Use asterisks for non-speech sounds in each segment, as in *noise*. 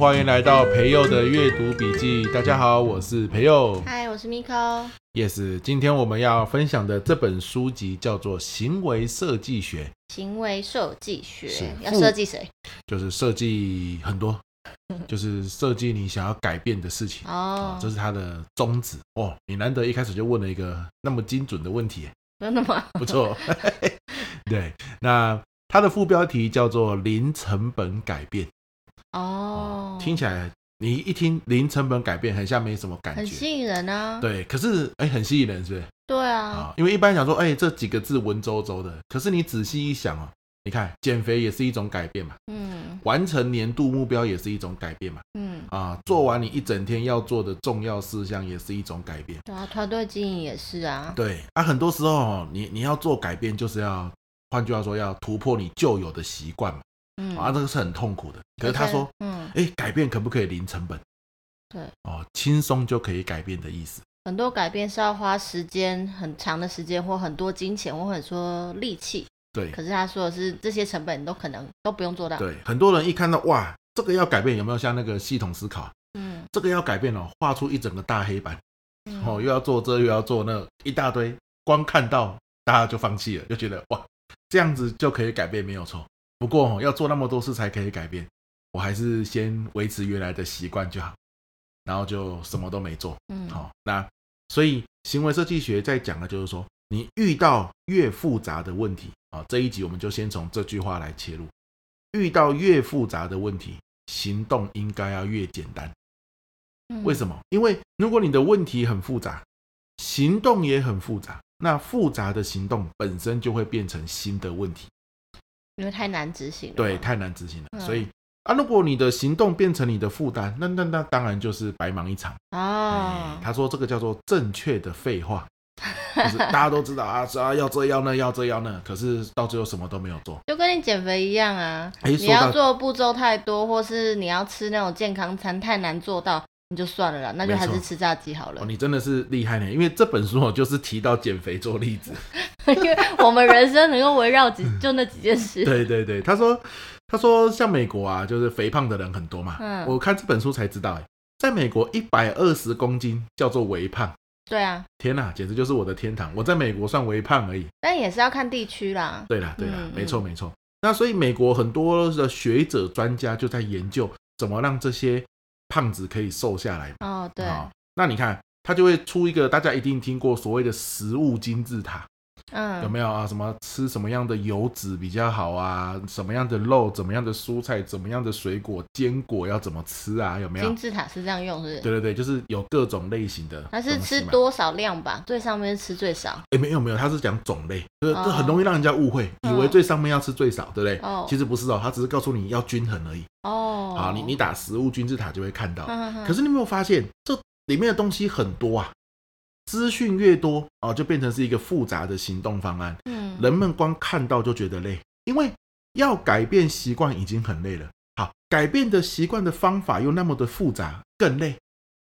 欢迎来到培佑的阅读笔记。大家好，我是培佑。嗨，我是 Miko。Yes，今天我们要分享的这本书籍叫做《行为设计学》。行为设计学要设计谁？就是设计很多，*laughs* 就是设计你想要改变的事情哦。这是它的宗旨哦。你难得一开始就问了一个那么精准的问题，真的吗？不错。*laughs* 对，那它的副标题叫做“零成本改变”。哦，听起来你一听零成本改变，很像没什么感觉，很吸引人啊。对，可是哎，很吸引人，是不是？对啊，因为一般想说，哎，这几个字文绉绉的，可是你仔细一想哦，你看减肥也是一种改变嘛，嗯，完成年度目标也是一种改变嘛，嗯啊，做完你一整天要做的重要事项也是一种改变。对啊，团队经营也是啊。对啊，很多时候你你要做改变，就是要换句话说，要突破你旧有的习惯嘛。嗯，啊，这个是很痛苦的。可是他说，嗯，哎，改变可不可以零成本？对，哦，轻松就可以改变的意思。很多改变是要花时间很长的时间，或很多金钱，或者说力气。对。可是他说的是这些成本你都可能都不用做到。对，很多人一看到哇，这个要改变，有没有像那个系统思考？嗯，这个要改变哦，画出一整个大黑板，哦，又要做这又要做那一大堆，光看到大家就放弃了，就觉得哇，这样子就可以改变，没有错。不过要做那么多事才可以改变，我还是先维持原来的习惯就好，然后就什么都没做。嗯，好，那所以行为设计学在讲的就是说，你遇到越复杂的问题啊，这一集我们就先从这句话来切入。遇到越复杂的问题，行动应该要越简单。为什么？因为如果你的问题很复杂，行动也很复杂，那复杂的行动本身就会变成新的问题。因为太难执行了，对，太难执行了，嗯、所以啊，如果你的行动变成你的负担，那那那当然就是白忙一场哦。他说这个叫做正确的废话，就是大家都知道 *laughs* 啊，啊要这要那要这要那，可是到最后什么都没有做，就跟你减肥一样啊，你要做步骤太多，或是你要吃那种健康餐太难做到。你就算了啦，那就还是吃炸鸡好了。哦，你真的是厉害呢，因为这本书哦，就是提到减肥做例子，*laughs* 因为我们人生能够围绕几就那几件事。*laughs* 对对对，他说他说像美国啊，就是肥胖的人很多嘛。嗯，我看这本书才知道，哎，在美国一百二十公斤叫做微胖。对啊，天哪，简直就是我的天堂。我在美国算微胖而已，但也是要看地区啦。对啦对啦，没错没错。那所以美国很多的学者专家就在研究怎么让这些。胖子可以瘦下来。哦，对，那你看他就会出一个大家一定听过所谓的食物金字塔，嗯，有没有啊？什么吃什么样的油脂比较好啊？什么样的肉？怎么样的蔬菜？怎么样的水果？坚果要怎么吃啊？有没有？金字塔是这样用，是不是？对对对，就是有各种类型的。它是吃多少量吧？最上面吃最少。哎，没有没有，它是讲种类，这这很容易让人家误会，以为最上面要吃最少，对不对？哦，其实不是哦，它只是告诉你要均衡而已。哦，好，你你打食物金字塔就会看到。可是你有没有发现，这里面的东西很多啊？资讯越多啊，就变成是一个复杂的行动方案。嗯，人们光看到就觉得累，因为要改变习惯已经很累了。好，改变的习惯的方法又那么的复杂，更累。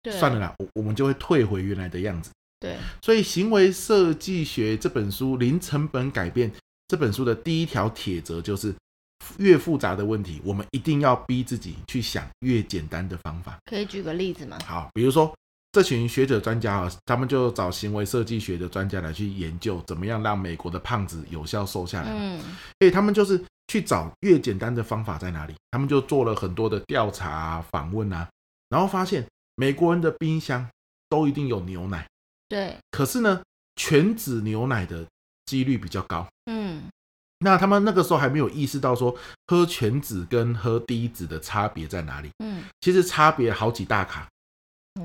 对，算了啦，我我们就会退回原来的样子。对，所以《行为设计学》这本书《零成本改变》这本书的第一条铁则就是。越复杂的问题，我们一定要逼自己去想越简单的方法。可以举个例子吗？好，比如说这群学者专家啊，他们就找行为设计学的专家来去研究，怎么样让美国的胖子有效瘦下来。嗯，所以他们就是去找越简单的方法在哪里。他们就做了很多的调查啊、访问啊，然后发现美国人的冰箱都一定有牛奶。对。可是呢，全脂牛奶的几率比较高。嗯。那他们那个时候还没有意识到说喝全脂跟喝低脂的差别在哪里？嗯，其实差别好几大卡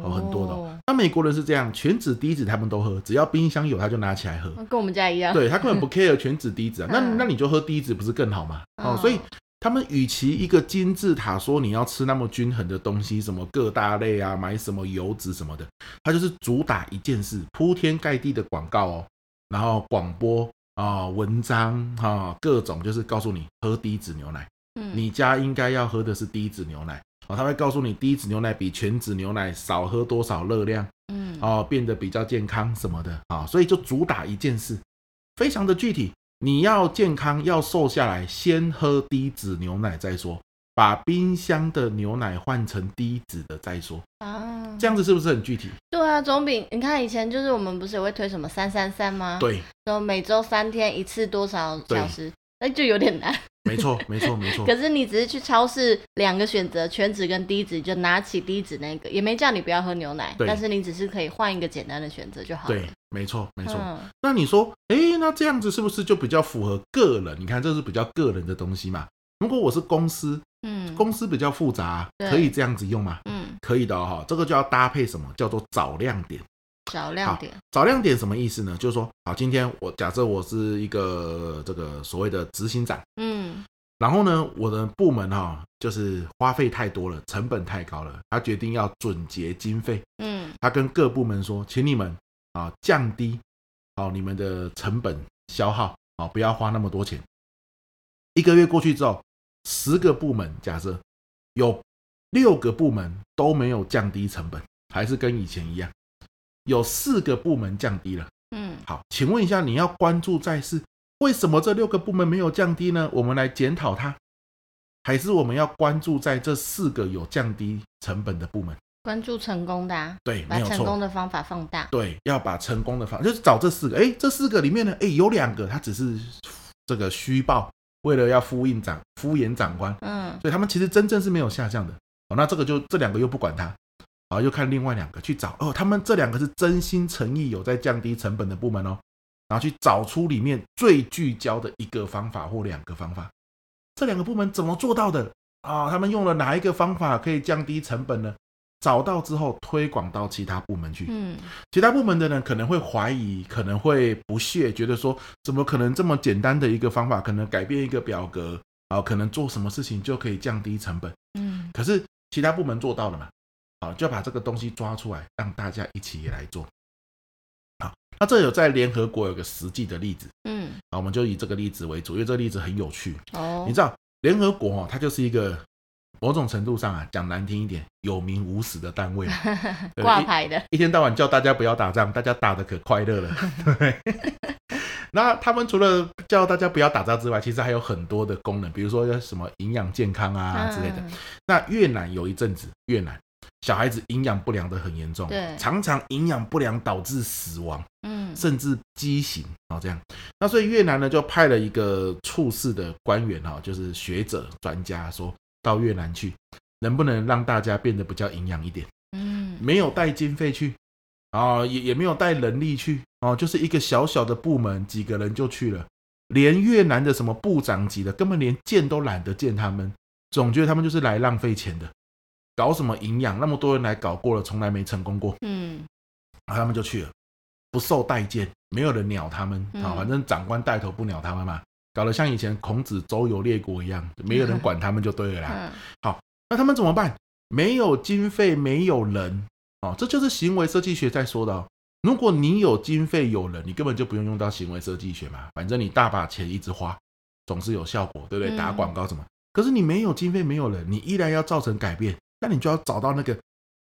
哦，很多的哦。那美国人是这样，全脂低脂他们都喝，只要冰箱有他就拿起来喝，跟我们家一样。对，他根本不 care 全脂低脂啊，*laughs* 那那你就喝低脂不是更好吗？哦，所以他们与其一个金字塔说你要吃那么均衡的东西，什么各大类啊，买什么油脂什么的，他就是主打一件事，铺天盖地的广告哦，然后广播。啊、哦，文章哈、哦，各种就是告诉你喝低脂牛奶，嗯，你家应该要喝的是低脂牛奶哦。他会告诉你低脂牛奶比全脂牛奶少喝多少热量，嗯，哦，变得比较健康什么的啊、哦，所以就主打一件事，非常的具体。你要健康要瘦下来，先喝低脂牛奶再说，把冰箱的牛奶换成低脂的再说啊，这样子是不是很具体？对啊，总比你看以前就是我们不是也会推什么三三三吗？对，然后每周三天一次多少小时，那就有点难。*laughs* 没错，没错，没错。可是你只是去超市两个选择，全脂跟低脂，就拿起低脂那个，也没叫你不要喝牛奶，但是你只是可以换一个简单的选择就好了。对，没错，没错。嗯、那你说，哎，那这样子是不是就比较符合个人？你看，这是比较个人的东西嘛。如果我是公司，嗯，公司比较复杂，可以这样子用吗？嗯，可以的哈、哦。这个就要搭配什么？叫做找亮点。找亮点，找亮点什么意思呢？就是说，好，今天我假设我是一个这个所谓的执行长，嗯，然后呢，我的部门哈、哦，就是花费太多了，成本太高了，他决定要准结经费，嗯，他跟各部门说，请你们啊降低好你们的成本消耗，啊不要花那么多钱。一个月过去之后。十个部门，假设有六个部门都没有降低成本，还是跟以前一样。有四个部门降低了，嗯，好，请问一下，你要关注在是为什么这六个部门没有降低呢？我们来检讨它，还是我们要关注在这四个有降低成本的部门？关注成功的啊，对，把成功的方法放大，对，要把成功的方法就是找这四个，哎，这四个里面呢，哎，有两个它只是这个虚报。为了要敷衍长敷衍长官，嗯，所以他们其实真正是没有下降的。哦，那这个就这两个又不管他，啊，又看另外两个去找哦，他们这两个是真心诚意有在降低成本的部门哦，然后去找出里面最聚焦的一个方法或两个方法，这两个部门怎么做到的？啊？他们用了哪一个方法可以降低成本呢？找到之后推广到其他部门去，嗯，其他部门的人可能会怀疑，可能会不屑，觉得说怎么可能这么简单的一个方法，可能改变一个表格啊，可能做什么事情就可以降低成本，嗯，可是其他部门做到了嘛，好，就把这个东西抓出来，让大家一起来做，好，那这有在联合国有个实际的例子，嗯，好，我们就以这个例子为主，因为这个例子很有趣，哦，你知道联合国哦，它就是一个。某种程度上啊，讲难听一点，有名无实的单位，*laughs* 挂牌的一，一天到晚叫大家不要打仗，大家打的可快乐了，*laughs* 对。*laughs* 那他们除了叫大家不要打仗之外，其实还有很多的功能，比如说什么营养健康啊之类的。嗯、那越南有一阵子，越南小孩子营养不良的很严重，对，常常营养不良导致死亡，嗯，甚至畸形啊这样。那所以越南呢，就派了一个处事的官员哈，就是学者专家说。到越南去，能不能让大家变得比较营养一点？嗯，没有带经费去，啊，也也没有带人力去，哦，就是一个小小的部门，几个人就去了，连越南的什么部长级的，根本连见都懒得见他们，总觉得他们就是来浪费钱的，搞什么营养？那么多人来搞过了，从来没成功过。嗯，然后他们就去了，不受待见，没有人鸟他们，啊，反正长官带头不鸟他们嘛。搞得像以前孔子周游列国一样，没有人管他们就对了啦。嗯、好，那他们怎么办？没有经费，没有人哦，这就是行为设计学在说的哦。如果你有经费有人，你根本就不用用到行为设计学嘛，反正你大把钱一直花，总是有效果，对不对？打广告什么？嗯、可是你没有经费，没有人，你依然要造成改变，那你就要找到那个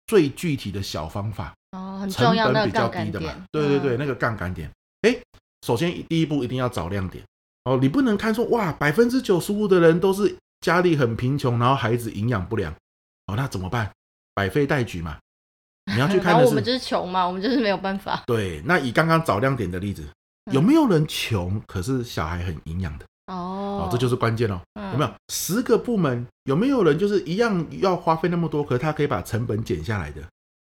最具体的小方法哦，很重要，比较低的嘛。对对对，那个杠杆点。哎，首先第一步一定要找亮点。哦，你不能看说哇，百分之九十五的人都是家里很贫穷，然后孩子营养不良，哦，那怎么办？百废待举嘛。你要去看的是，*laughs* 我们就是穷嘛，我们就是没有办法。对，那以刚刚找亮点的例子，有没有人穷，可是小孩很营养的？哦，哦，这就是关键哦。有没有十个部门，有没有人就是一样要花费那么多，可是他可以把成本减下来的？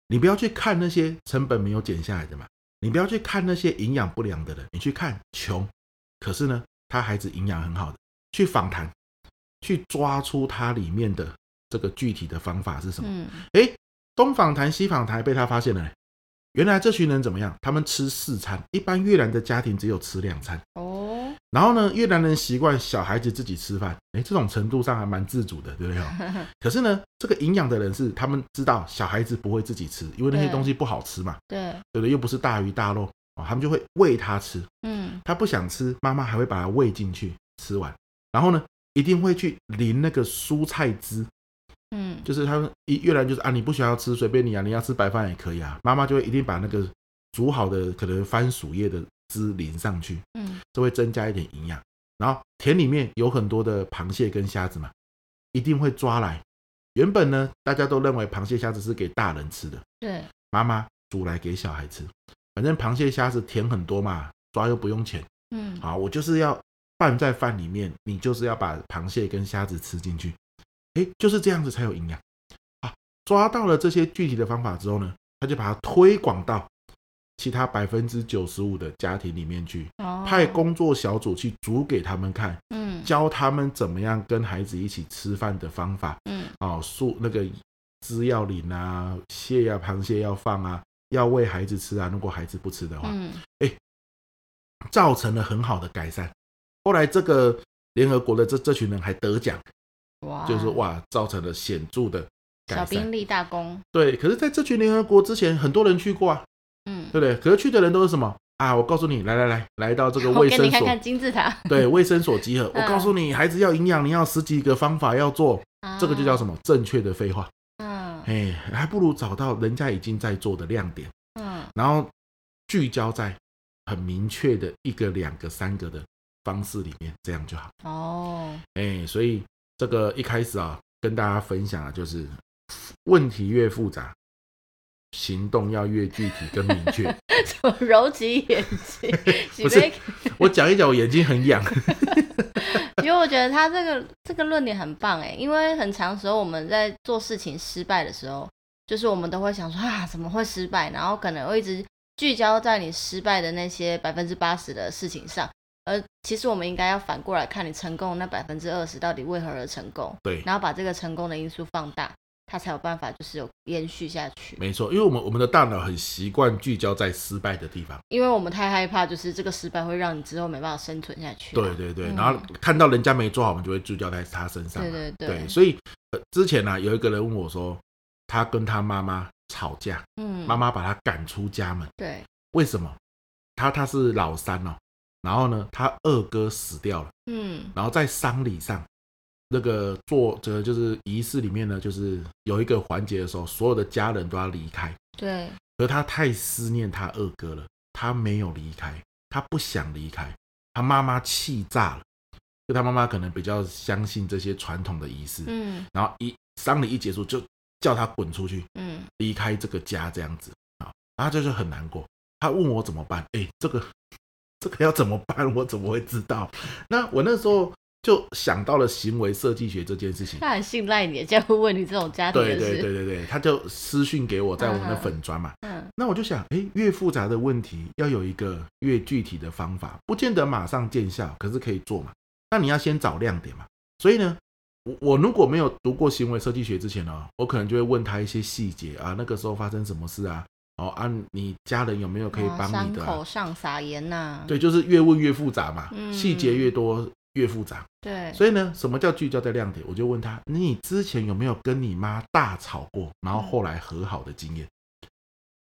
你不要去看那些成本没有减下来的嘛，你不要去看那些营养不良的人，你去看穷，可是呢？他孩子营养很好的，去访谈，去抓出他里面的这个具体的方法是什么？嗯，东访谈西访谈被他发现了，原来这群人怎么样？他们吃四餐，一般越南的家庭只有吃两餐。哦，然后呢，越南人习惯小孩子自己吃饭，诶，这种程度上还蛮自主的，对不对？*laughs* 可是呢，这个营养的人是他们知道小孩子不会自己吃，因为那些东西不好吃嘛。对，对不对？又不是大鱼大肉。他们就会喂他吃，嗯，他不想吃，妈妈还会把他喂进去吃完，然后呢，一定会去淋那个蔬菜汁，嗯，就是他们一越南就是啊，你不喜欢吃随便你啊，你要吃白饭也可以啊，妈妈就会一定把那个煮好的可能番薯叶的汁淋上去，嗯，就会增加一点营养。然后田里面有很多的螃蟹跟虾子嘛，一定会抓来。原本呢，大家都认为螃蟹虾子是给大人吃的，对，妈妈煮来给小孩吃，反正螃蟹虾子甜很多嘛，抓又不用钱，嗯，好，我就是要拌在饭里面，你就是要把螃蟹跟虾子吃进去，哎，就是这样子才有营养。啊，抓到了这些具体的方法之后呢，他就把它推广到其他百分之九十五的家庭里面去，哦、派工作小组去煮给他们看，嗯，教他们怎么样跟孩子一起吃饭的方法，嗯，哦，素那个汁要淋啊，蟹呀、啊、螃蟹要放啊，要喂孩子吃啊，如果孩子不吃的话，嗯，哎，造成了很好的改善。后来这个联合国的这这群人还得奖，哇，就是哇，造成了显著的。小兵立大功，对。可是，在这群联合国之前，很多人去过啊，嗯，对不对？可是去的人都是什么啊？我告诉你，来来来，来到这个 *laughs* 卫生所，你看看金字塔，对，卫生所集合。*laughs* 嗯、我告诉你，孩子要营养，你要十几个方法要做，啊、这个就叫什么？正确的废话。嗯，哎，还不如找到人家已经在做的亮点，嗯，然后聚焦在很明确的一个、两个、三个的方式里面，这样就好。哦，哎，所以这个一开始啊，跟大家分享啊就是。问题越复杂，行动要越具体跟明确。*laughs* 怎么揉起眼睛，*laughs* 不是我讲一讲，我眼睛很痒。*laughs* 因为我觉得他这个这个论点很棒哎，因为很长时候我们在做事情失败的时候，就是我们都会想说啊，怎么会失败？然后可能会一直聚焦在你失败的那些百分之八十的事情上，而其实我们应该要反过来看你成功的那百分之二十到底为何而成功？对，然后把这个成功的因素放大。他才有办法，就是有延续下去。没错，因为我们我们的大脑很习惯聚焦在失败的地方，因为我们太害怕，就是这个失败会让你之后没办法生存下去。对对对，嗯、然后看到人家没做好，我们就会聚焦在他身上。对对对，对，所以、呃、之前呢、啊，有一个人问我说，他跟他妈妈吵架，嗯，妈妈把他赶出家门。对，为什么？他他是老三哦，然后呢，他二哥死掉了，嗯，然后在丧礼上。那个做这个就是仪式里面呢，就是有一个环节的时候，所有的家人都要离开。对。而他太思念他二哥了，他没有离开，他不想离开。他妈妈气炸了，就他妈妈可能比较相信这些传统的仪式。嗯。然后一丧礼一结束，就叫他滚出去。嗯。离开这个家这样子啊，然后他就是很难过。他问我怎么办？哎，这个这个要怎么办？我怎么会知道？那我那时候。就想到了行为设计学这件事情，他很信赖你，这样会问你这种家庭。对对对对对，他就私讯给我，在我们的粉砖嘛。嗯，那我就想，哎，越复杂的问题要有一个越具体的方法，不见得马上见效，可是可以做嘛。那你要先找亮点嘛。所以呢，我我如果没有读过行为设计学之前呢，我可能就会问他一些细节啊，那个时候发生什么事啊？哦，啊，你家人有没有可以帮你的？伤口上撒盐呐？对，就是越问越复杂嘛，细节越多。越复杂，对，所以呢，什么叫聚焦在亮点？我就问他，你之前有没有跟你妈大吵过，然后后来和好的经验？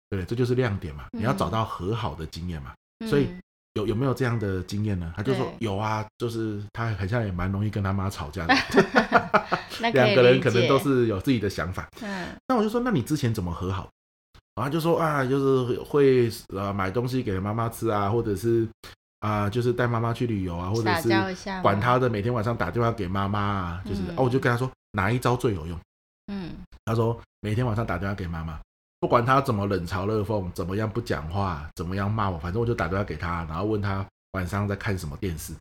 对，这就是亮点嘛，你要找到和好的经验嘛。所以有有没有这样的经验呢？他就说有啊，就是他好像也蛮容易跟他妈吵架的，*laughs* 两个人可能都是有自己的想法。嗯，那我就说，那你之前怎么和好？然后就说啊，就是会呃买东西给妈妈吃啊，或者是。啊，就是带妈妈去旅游啊，或者是管他的，每天晚上打电话给妈妈啊，就是哦，我就跟他说哪一招最有用？嗯，他说每天晚上打电话给妈妈，不管他怎么冷嘲热讽，怎么样不讲话，怎么样骂我，反正我就打电话给他，然后问他晚上在看什么电视，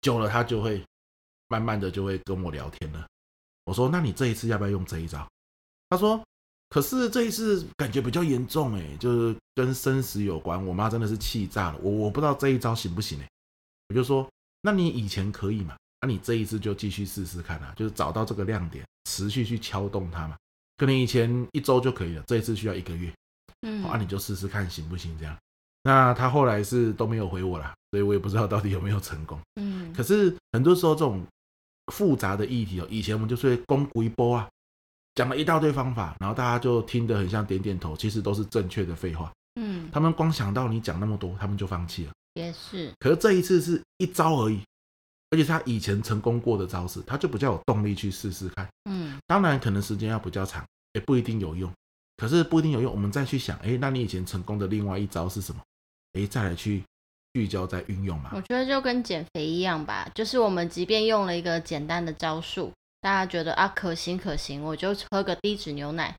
久了他就会慢慢的就会跟我聊天了。我说那你这一次要不要用这一招？他说。可是这一次感觉比较严重哎，就是跟生死有关，我妈真的是气炸了。我我不知道这一招行不行哎，我就说，那你以前可以嘛？那你这一次就继续试试看啊，就是找到这个亮点，持续去敲动它嘛。可能以前一周就可以了，这一次需要一个月，嗯，啊，你就试试看行不行这样。那他后来是都没有回我啦，所以我也不知道到底有没有成功。嗯，可是很多时候这种复杂的议题哦，以前我们就是攻一波啊。讲了一大堆方法，然后大家就听得很像点点头，其实都是正确的废话。嗯，他们光想到你讲那么多，他们就放弃了。也是。可是这一次是一招而已，而且他以前成功过的招式，他就比较有动力去试试看。嗯，当然可能时间要比较长，也不一定有用。可是不一定有用，我们再去想，哎，那你以前成功的另外一招是什么？哎，再来去聚焦再运用嘛。我觉得就跟减肥一样吧，就是我们即便用了一个简单的招数。大家觉得啊可行可行，我就喝个低脂牛奶。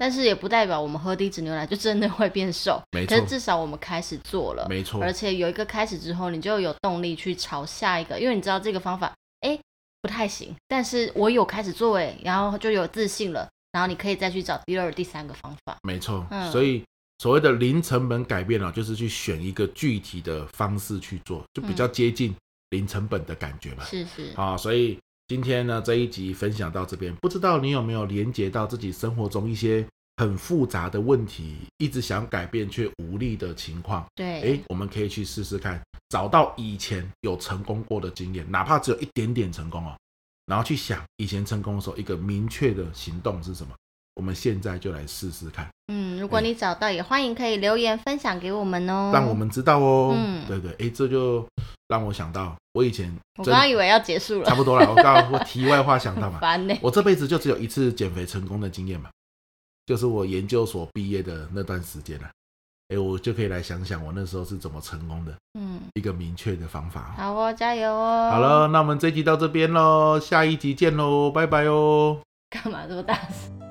但是也不代表我们喝低脂牛奶就真的会变瘦，*laughs* 没错。可是至少我们开始做了，没错。而且有一个开始之后，你就有动力去朝下一个，因为你知道这个方法，哎，不太行。但是我有开始做，哎，然后就有自信了，然后你可以再去找第二、第三个方法。没错。嗯。所以所谓的零成本改变啊，就是去选一个具体的方式去做，就比较接近零成本的感觉嘛。是是。啊，所以。今天呢，这一集分享到这边，不知道你有没有连接到自己生活中一些很复杂的问题，一直想改变却无力的情况？对，哎，我们可以去试试看，找到以前有成功过的经验，哪怕只有一点点成功哦，然后去想以前成功的时候一个明确的行动是什么。我们现在就来试试看。嗯，如果你找到，也欢迎可以留言分享给我们哦，让我们知道哦。嗯，对对，哎，这就让我想到，我以前我刚刚以为要结束了，差不多了。我刚刚我题外话想到嘛，*laughs* 烦呢。我这辈子就只有一次减肥成功的经验嘛，就是我研究所毕业的那段时间了。哎，我就可以来想想我那时候是怎么成功的。嗯，一个明确的方法。好哦，加油哦。好了，那我们这集到这边喽，下一集见喽，拜拜哦。干嘛这么大声？